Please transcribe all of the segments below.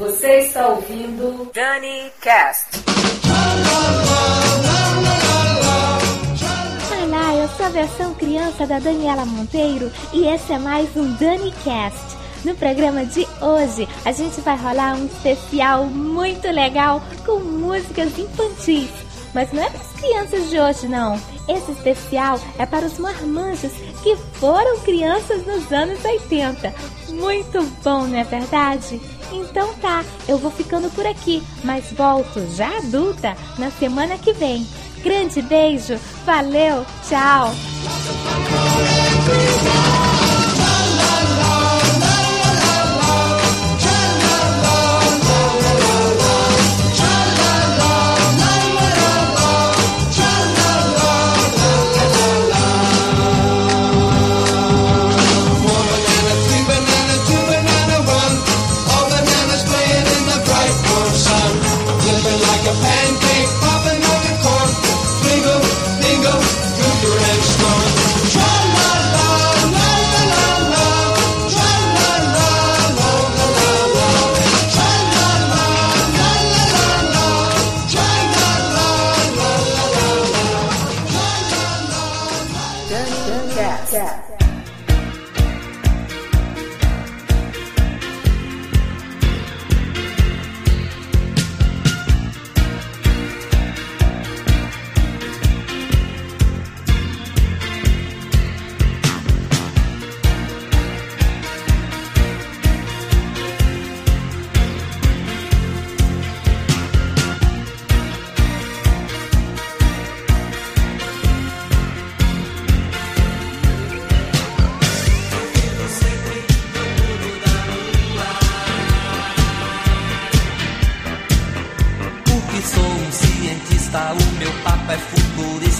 Você está ouvindo Dani Cast. Olá, eu sou a versão criança da Daniela Monteiro e esse é mais um Dani Cast. No programa de hoje, a gente vai rolar um especial muito legal com músicas infantis. Mas não é para as crianças de hoje, não. Esse especial é para os marmanjos que foram crianças nos anos 80. Muito bom, não é verdade? Então tá, eu vou ficando por aqui, mas volto já adulta na semana que vem. Grande beijo, valeu, tchau!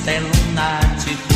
Samba, samba,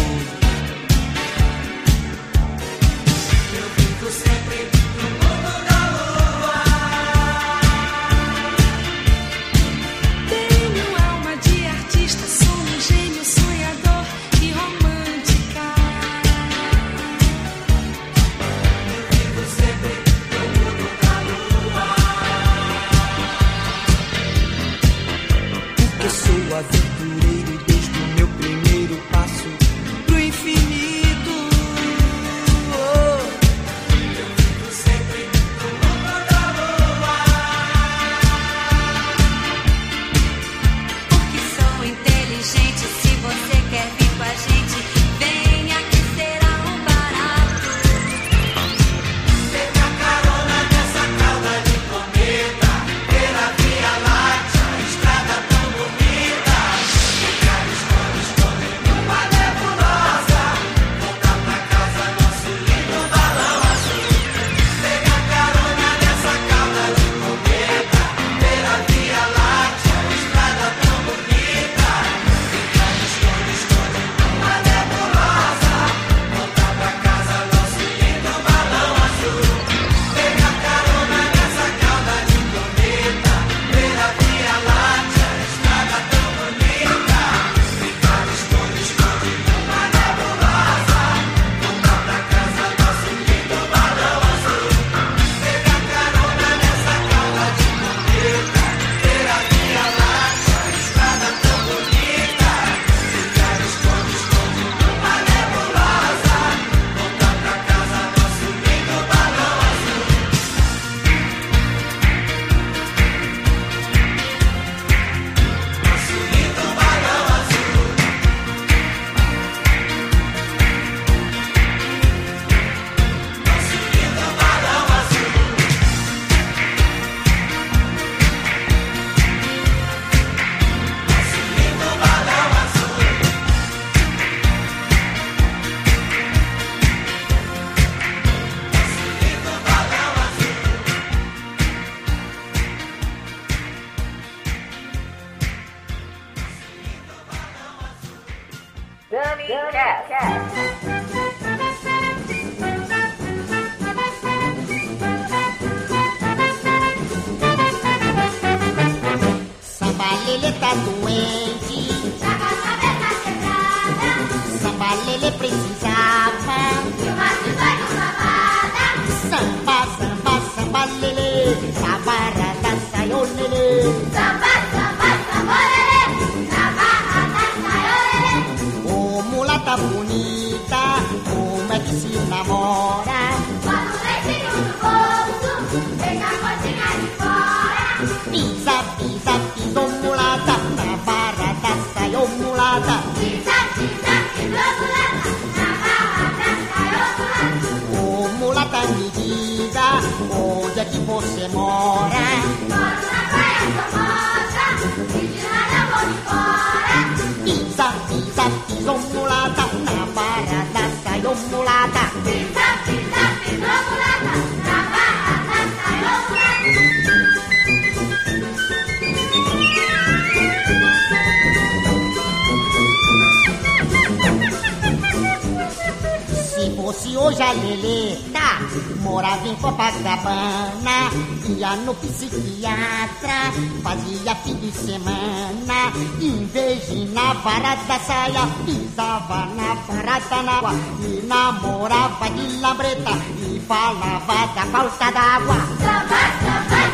é lavada a falta da água. samba,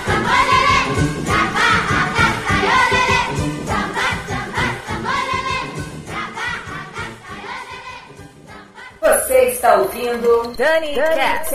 samba, lelê, da barra da saiolelê. Samba, samba, samba, lelê, da barra. Você está ouvindo Dani Cat.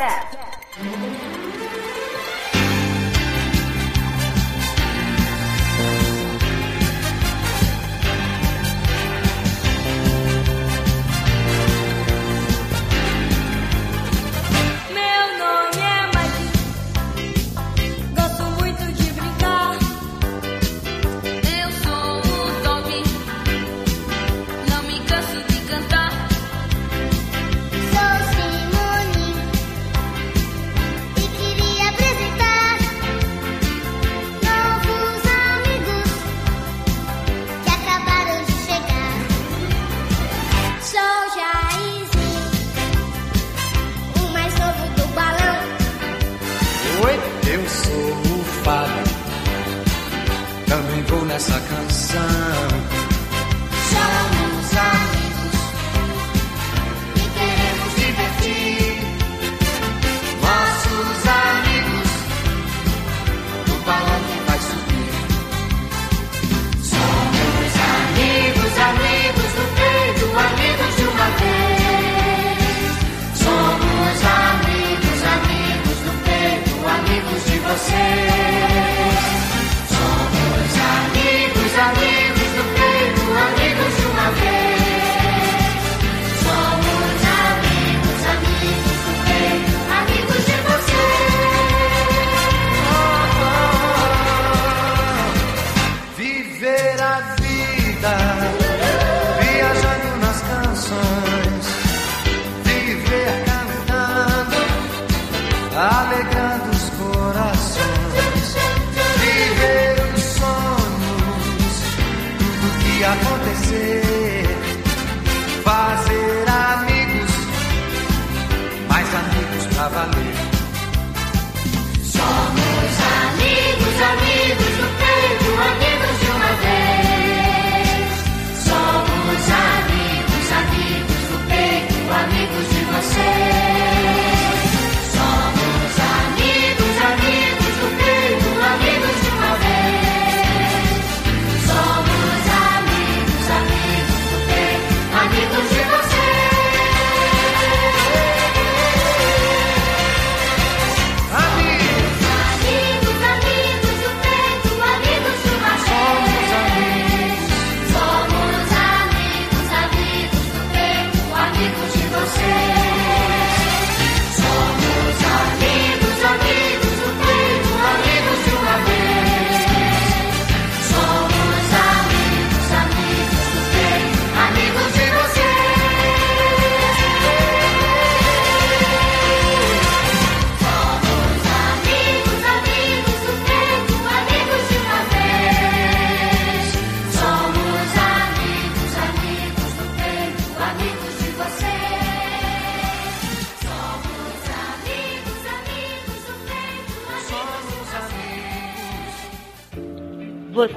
estaba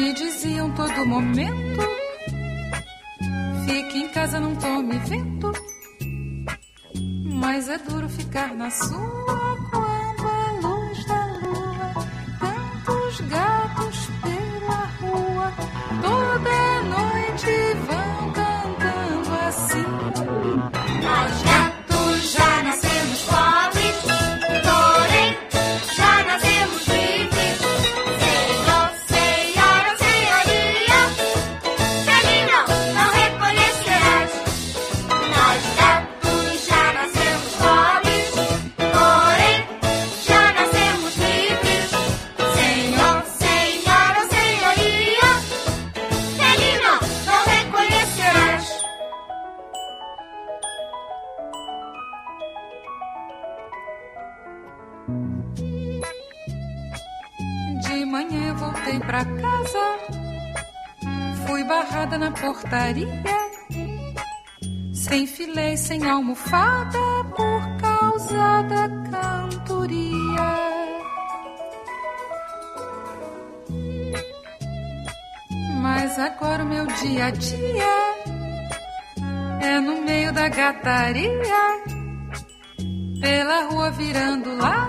Me diziam todo momento: Fique em casa, não tome vento. Mas é duro ficar na sua quando a luz da lua, tantos gatos pela rua, toda fada por causa da cantoria. Mas agora o meu dia a dia é no meio da gataria, pela rua virando lá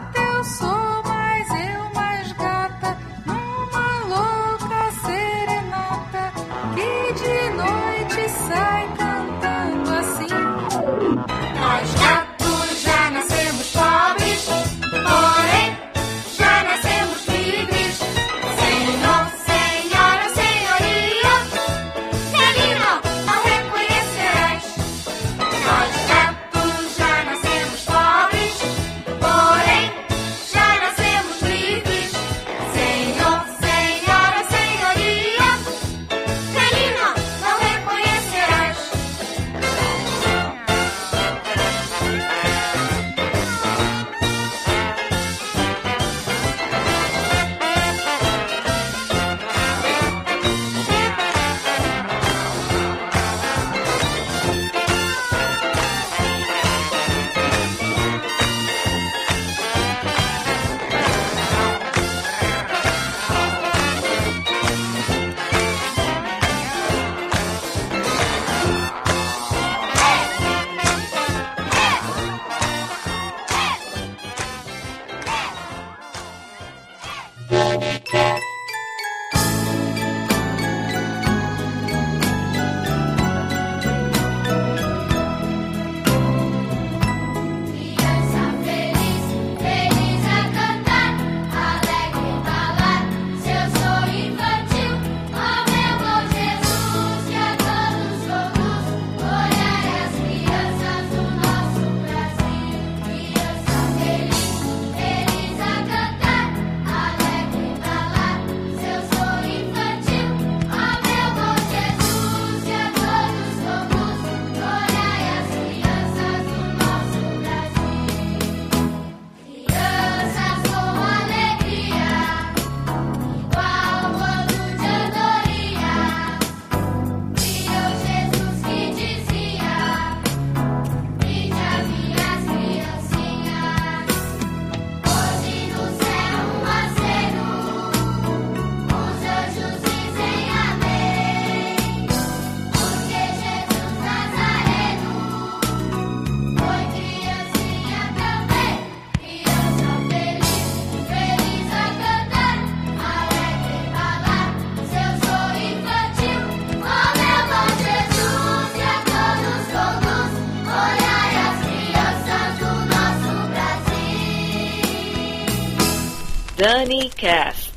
Journey Cast.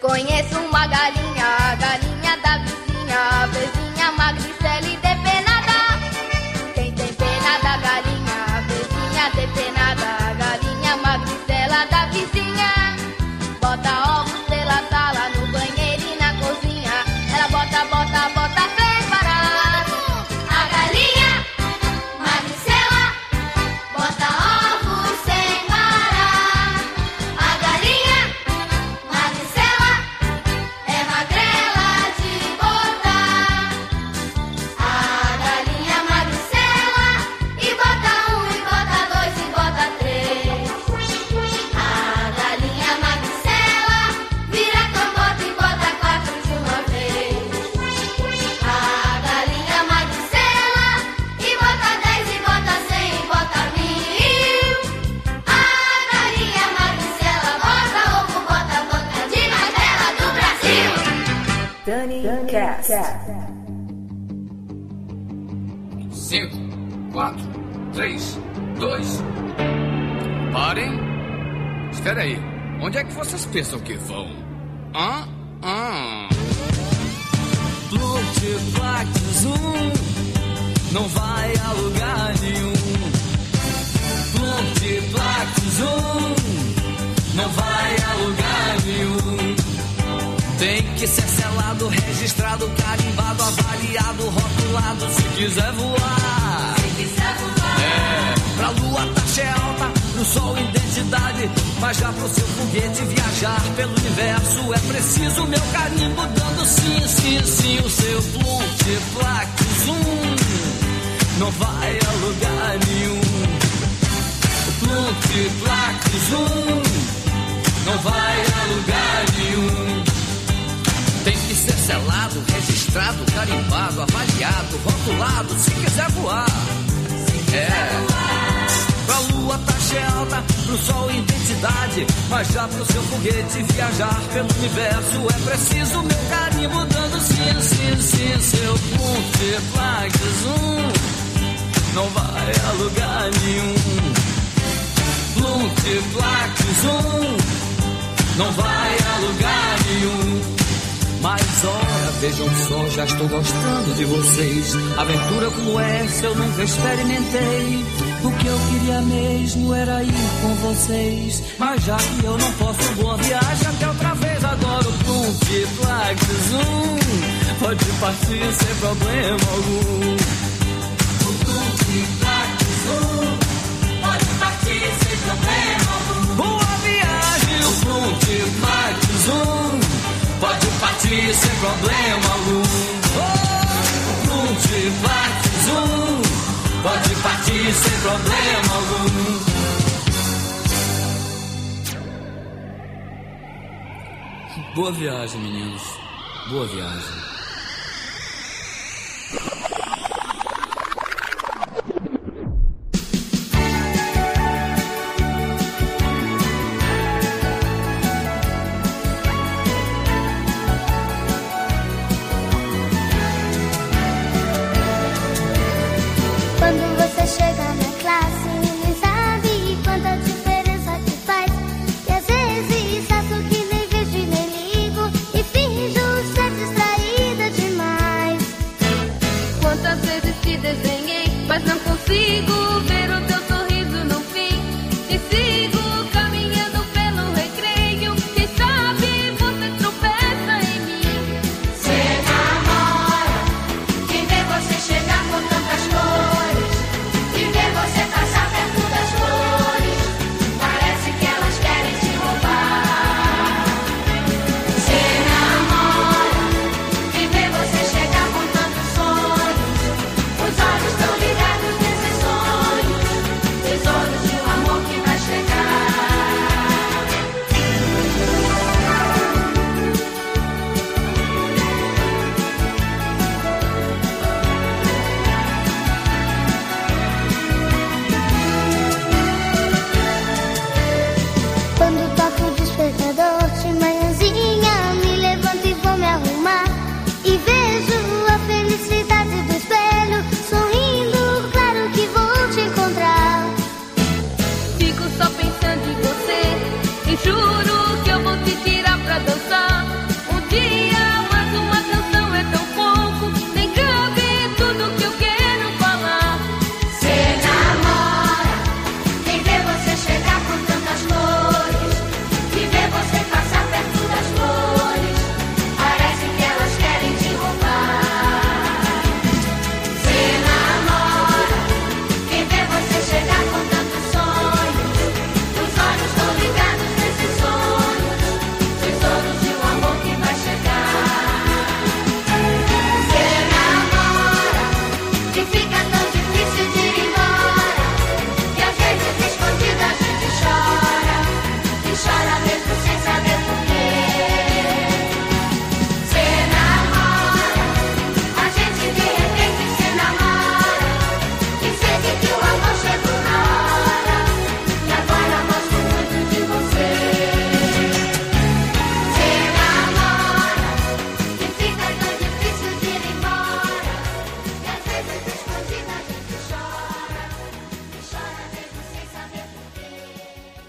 Conheço uma galinha. pienso esse placo zoom não vai a lugar nenhum. Tem que ser selado, registrado, carimbado, avaliado, rotulado, se quiser voar. É. Pra lua taxa é alta, pro sol identidade, mas já pro seu foguete viajar pelo universo é preciso meu carimbo dando sim, sim, sim, seu ponto de flag zoom não vai a lugar nenhum multiplicar que zoom não vai a lugar nenhum. Mas ora, vejam só, já estou gostando de vocês. Aventura como essa eu nunca experimentei. O que eu queria mesmo era ir com vocês. Mas já que eu não posso, boa viagem até outra vez. Agora o Plunk Black pode partir sem problema algum. zoom. Pode partir sem problema algum. Oh, zoom. Pode partir sem problema algum. Boa viagem, meninos. Boa viagem.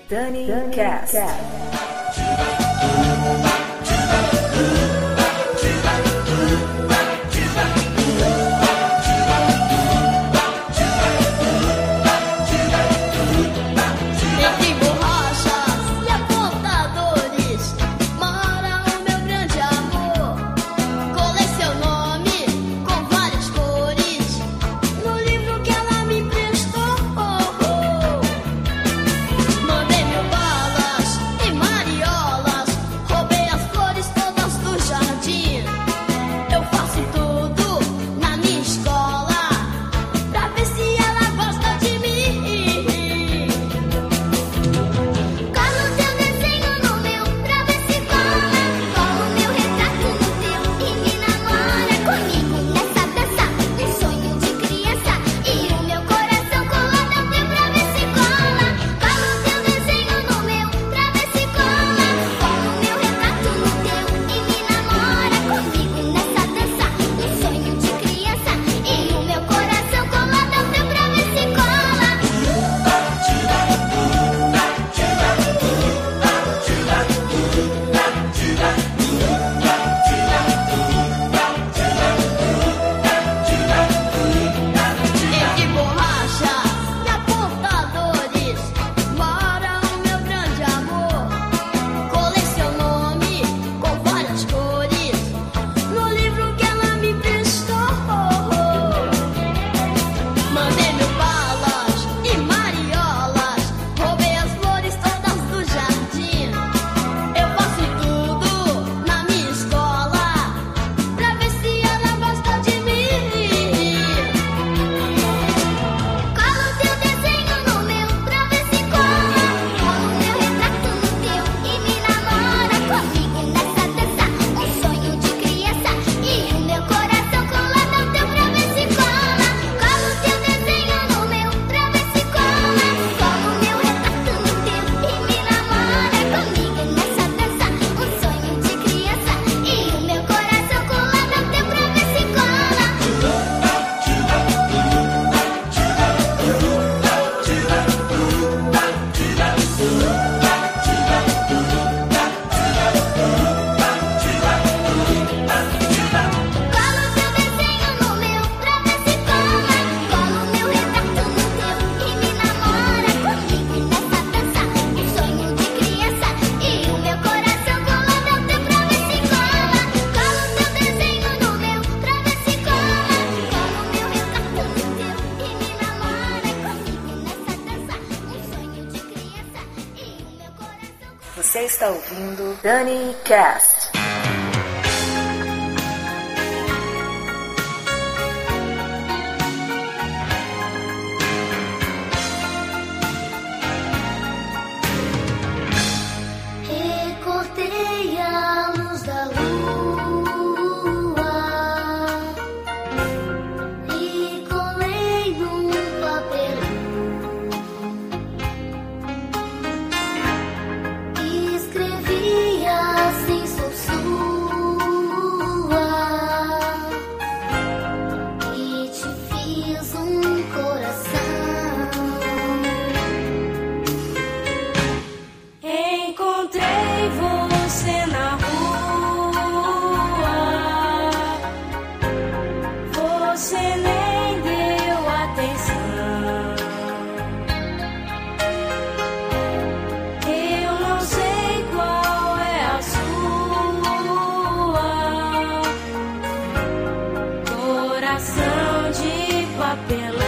Porquê Dani Cast. Entre ouvindo Coração de papelão.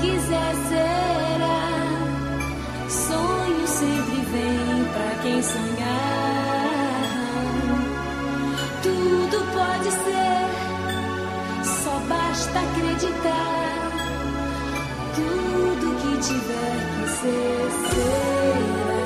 quiser será. Sonho sempre vem para quem sonhar. Tudo pode ser, só basta acreditar. Tudo que tiver que ser será.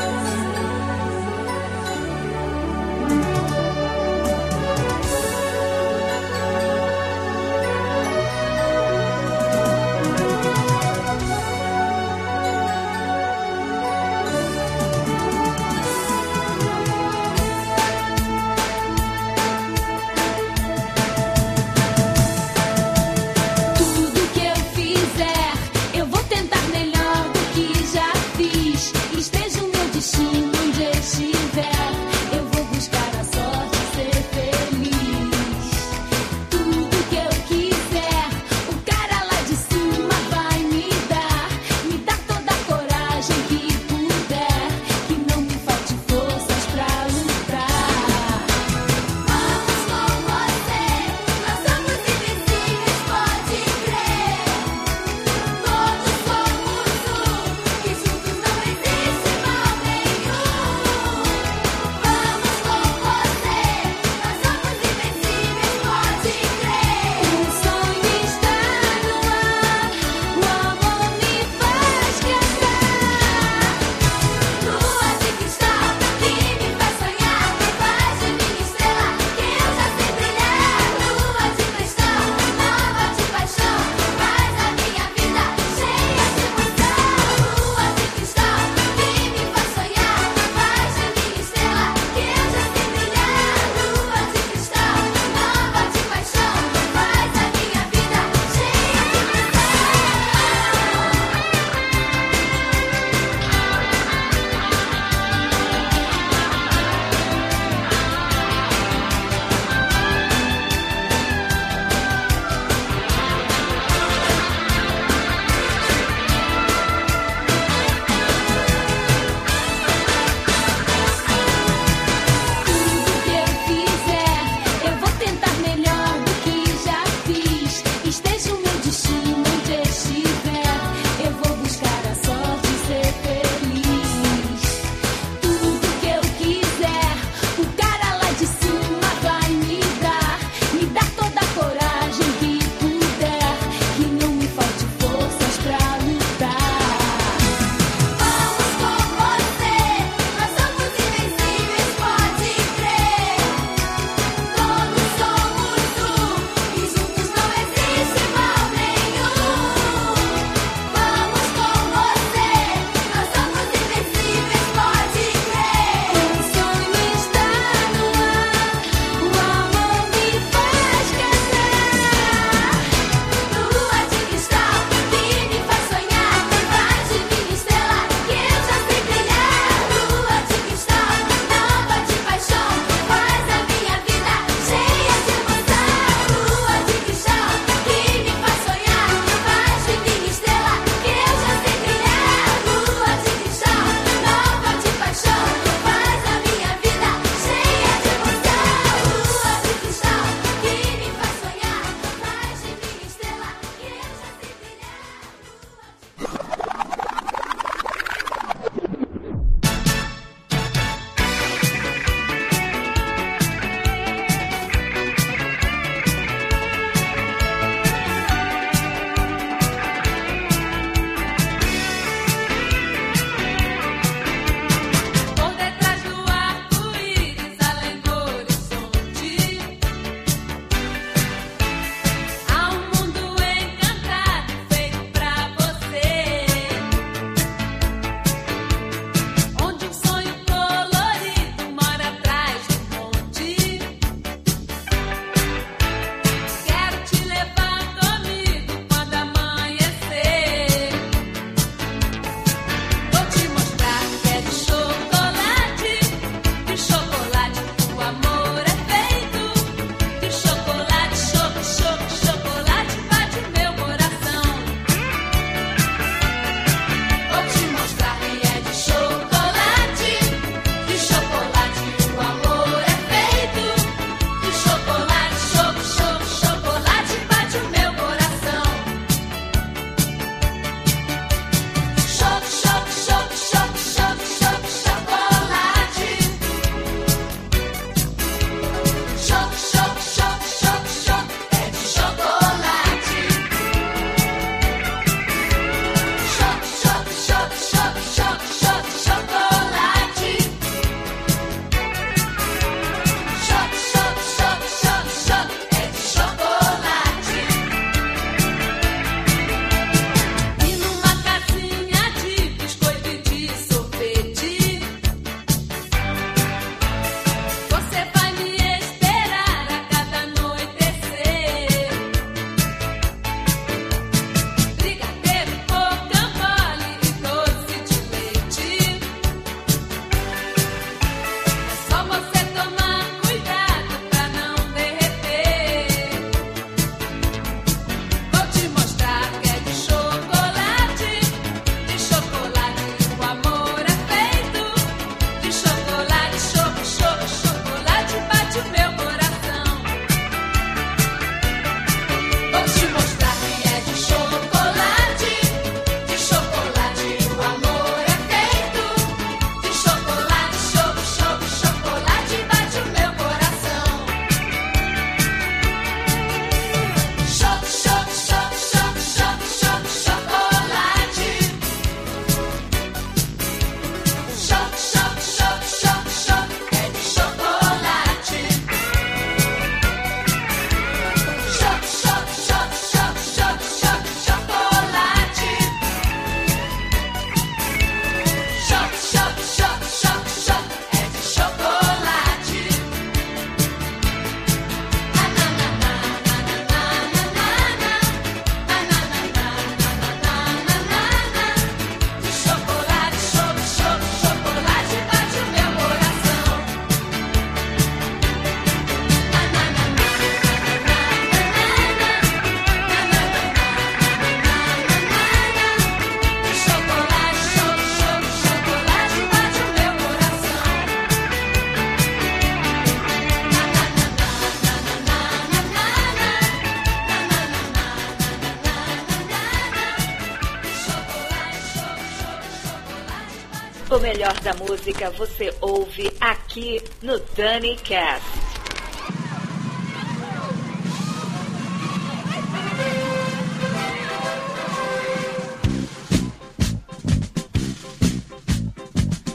Música você ouve aqui no Dani Cast.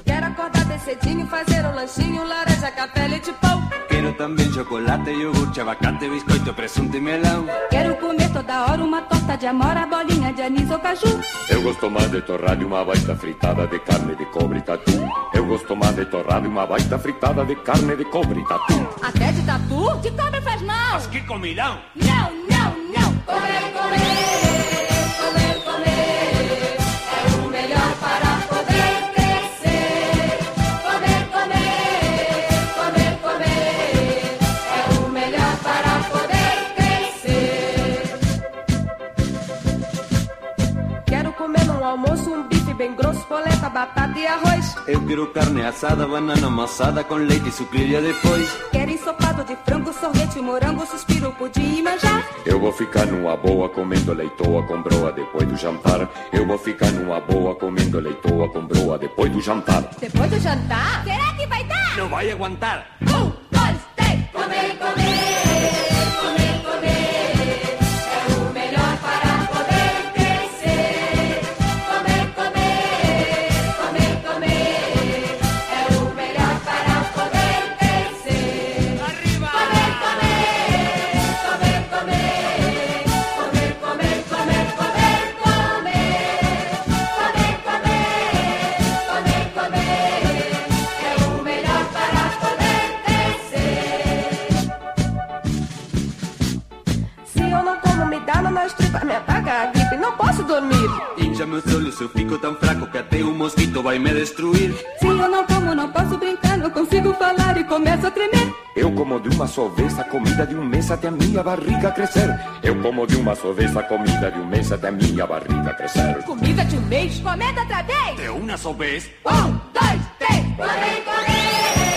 Quero acordar bem cedinho, fazer um lanchinho, laranja, café, leite, pão. Quero também chocolate, iogurte, abacate, biscoito, presunto e melão. Quero comer toda hora uma torta de amora, bolinha de anis ou caju. Eu gosto mais de torrada e uma baita fritada de carne de cobre e tatu. Torrada e uma baita fritada de carne de cobre e tatu. Até de tatu? De cobra faz mal. Mas que não, não. Batata e arroz. Eu quero carne assada, banana amassada com leite e sucrilha depois. Quero ensopado de frango, sorvete, morango, suspiro, pudim e manjar. Eu vou ficar numa boa comendo leitoa com broa depois do jantar. Eu vou ficar numa boa comendo leitoa com broa depois do jantar. Depois do jantar? Será que vai dar? Não vai aguentar! Um, dois, três. Comer, comer, gripe, não posso dormir. Incha meus olhos, eu fico tão fraco que até um mosquito vai me destruir. Se eu não como, não posso brincar, não consigo falar e começo a tremer. Eu como de uma só vez a comida de um mês até a minha barriga crescer. Eu como de uma só vez a comida de um mês até a minha barriga crescer. Comida de um mês, comenta outra vez. De uma só vez. Um, dois, três. Comer, comer,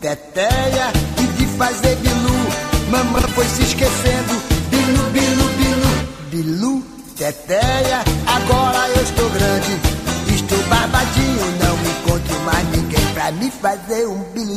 teteia E de fazer bilu. Mamãe foi se esquecendo. Bilu, bilu, bilu, bilu, teteia Agora eu estou grande. Estou barbadinho Não encontro mais ninguém pra me fazer um biluzinho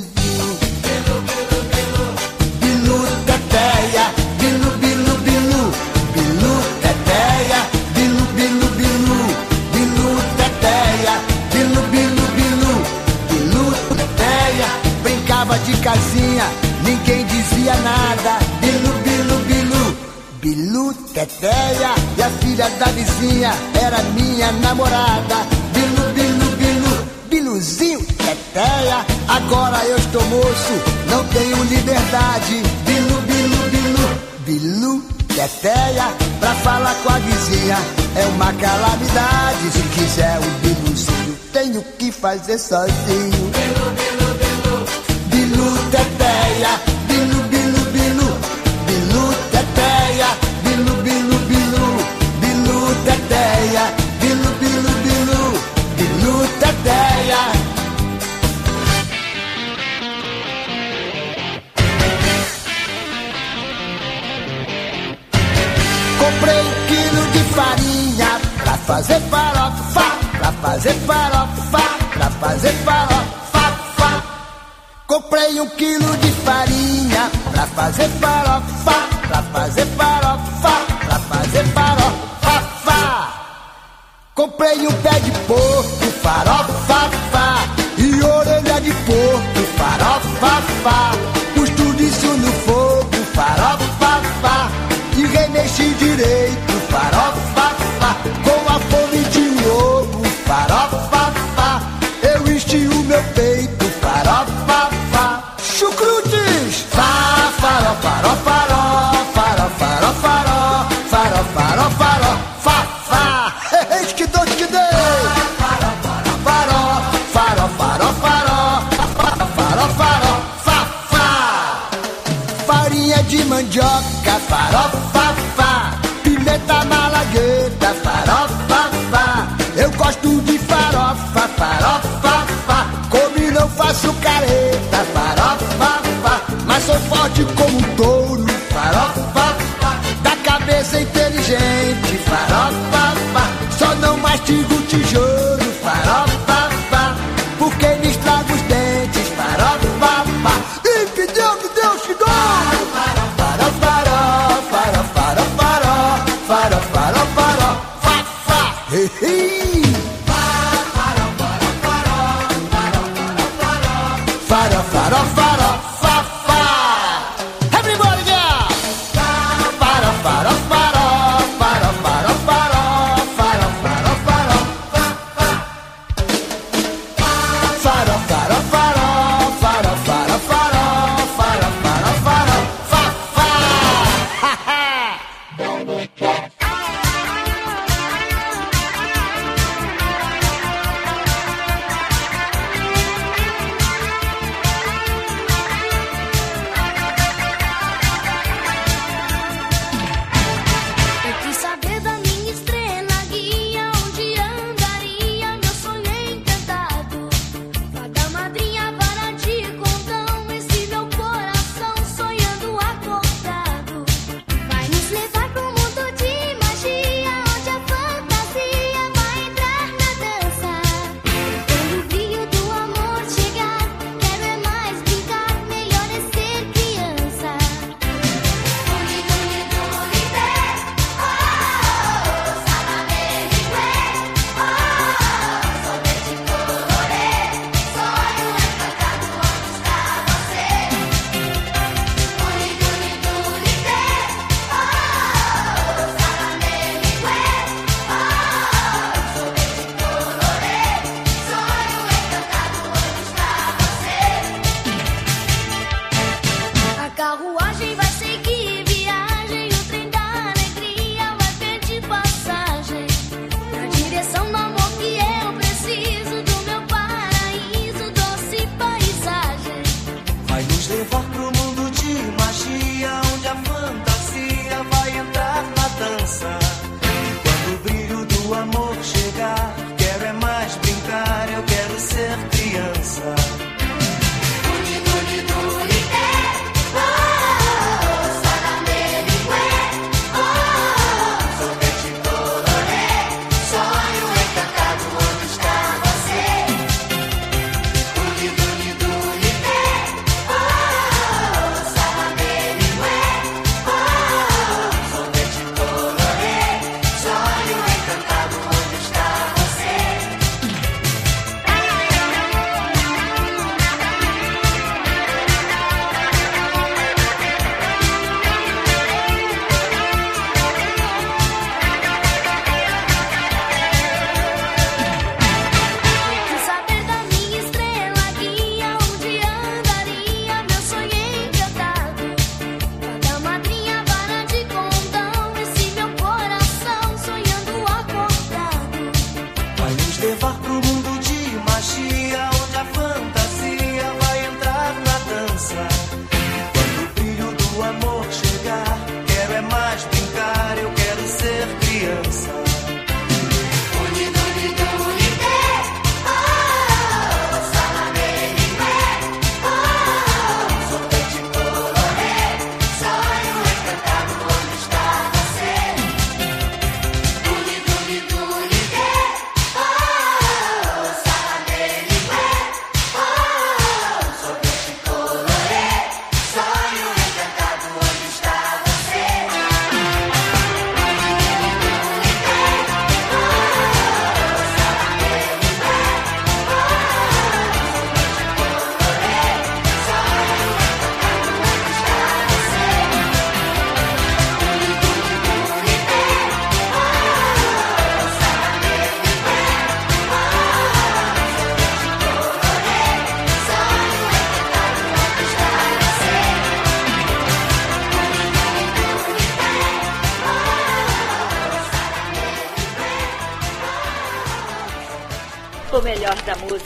Ninguém dizia nada. Bilu, bilu, bilu. Bilu, teteia E a filha da vizinha Era minha namorada. Bilu, bilu, bilu. Biluzinho, teteia Agora eu estou moço Não tenho liberdade. Bilu, bilu, bilu. Bilu, teteia Pra falar com a vizinha É uma calamidade. Se quiser um biluzinho Tenho que fazer sozinho. Bilu Bilu, teteia Bilu, bilu, bilu. Bilu, teteia Bilu, bilu, bilu. Bilu, teteia Bilu, bilu, bilu. Bilu, teteia Comprei um quilo de farinha Pra fazer farofa Pra fazer farofa Pra fazer farofa. fa. Comprei um quilo de farinha Pra fazer farofa Pra fazer farofa Pra fazer farofa fa. Comprei um pé de porco Farofa fa. E orelha de porco Farofa fa. Pus tudo isso no fogo Farofa fa. E remexi direito Farofa fa. Com a fome de um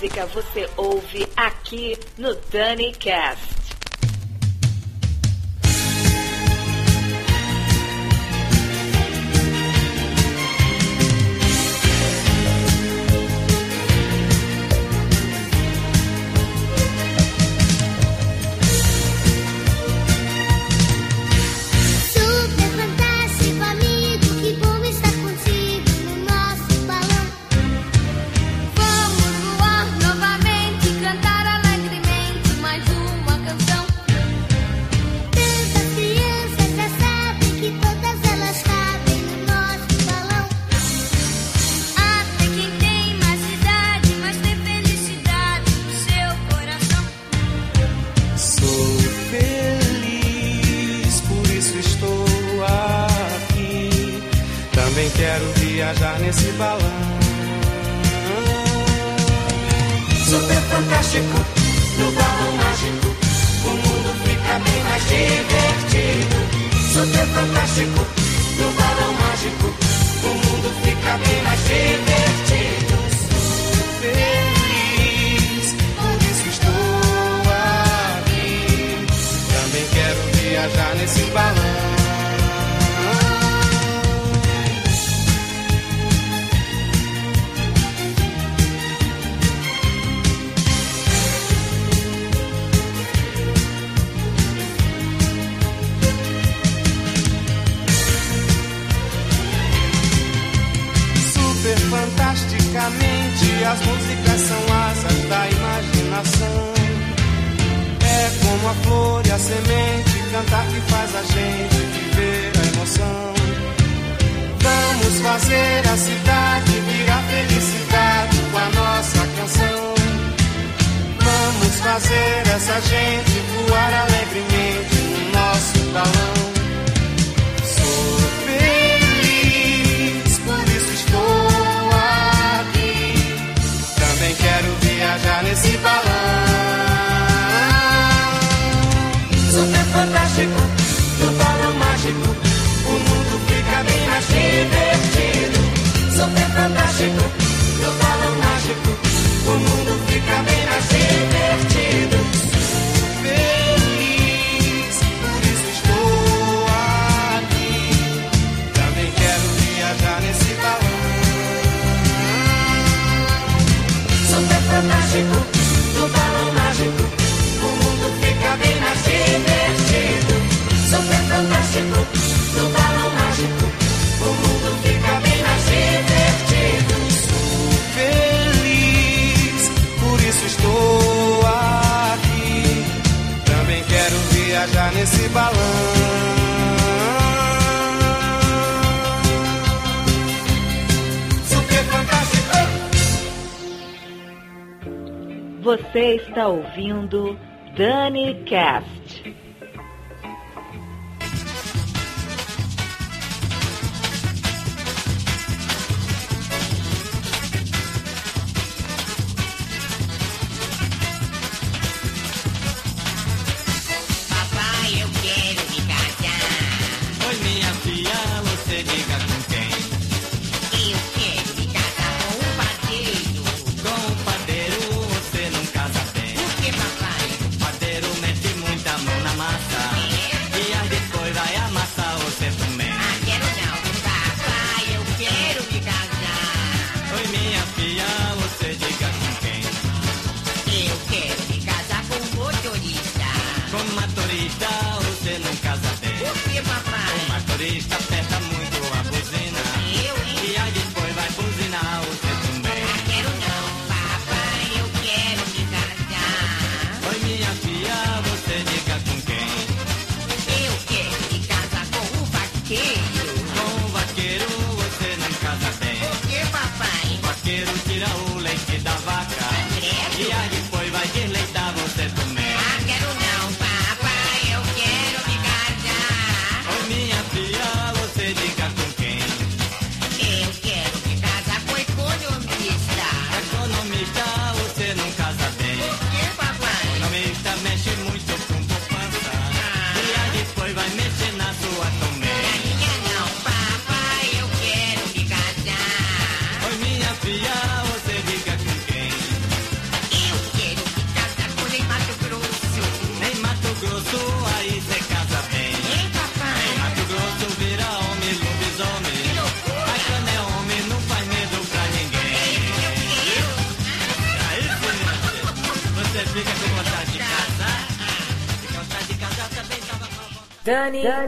música você ouve aqui no Dani Cast. está ouvindo Dani Cast.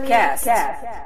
Dani, Cast.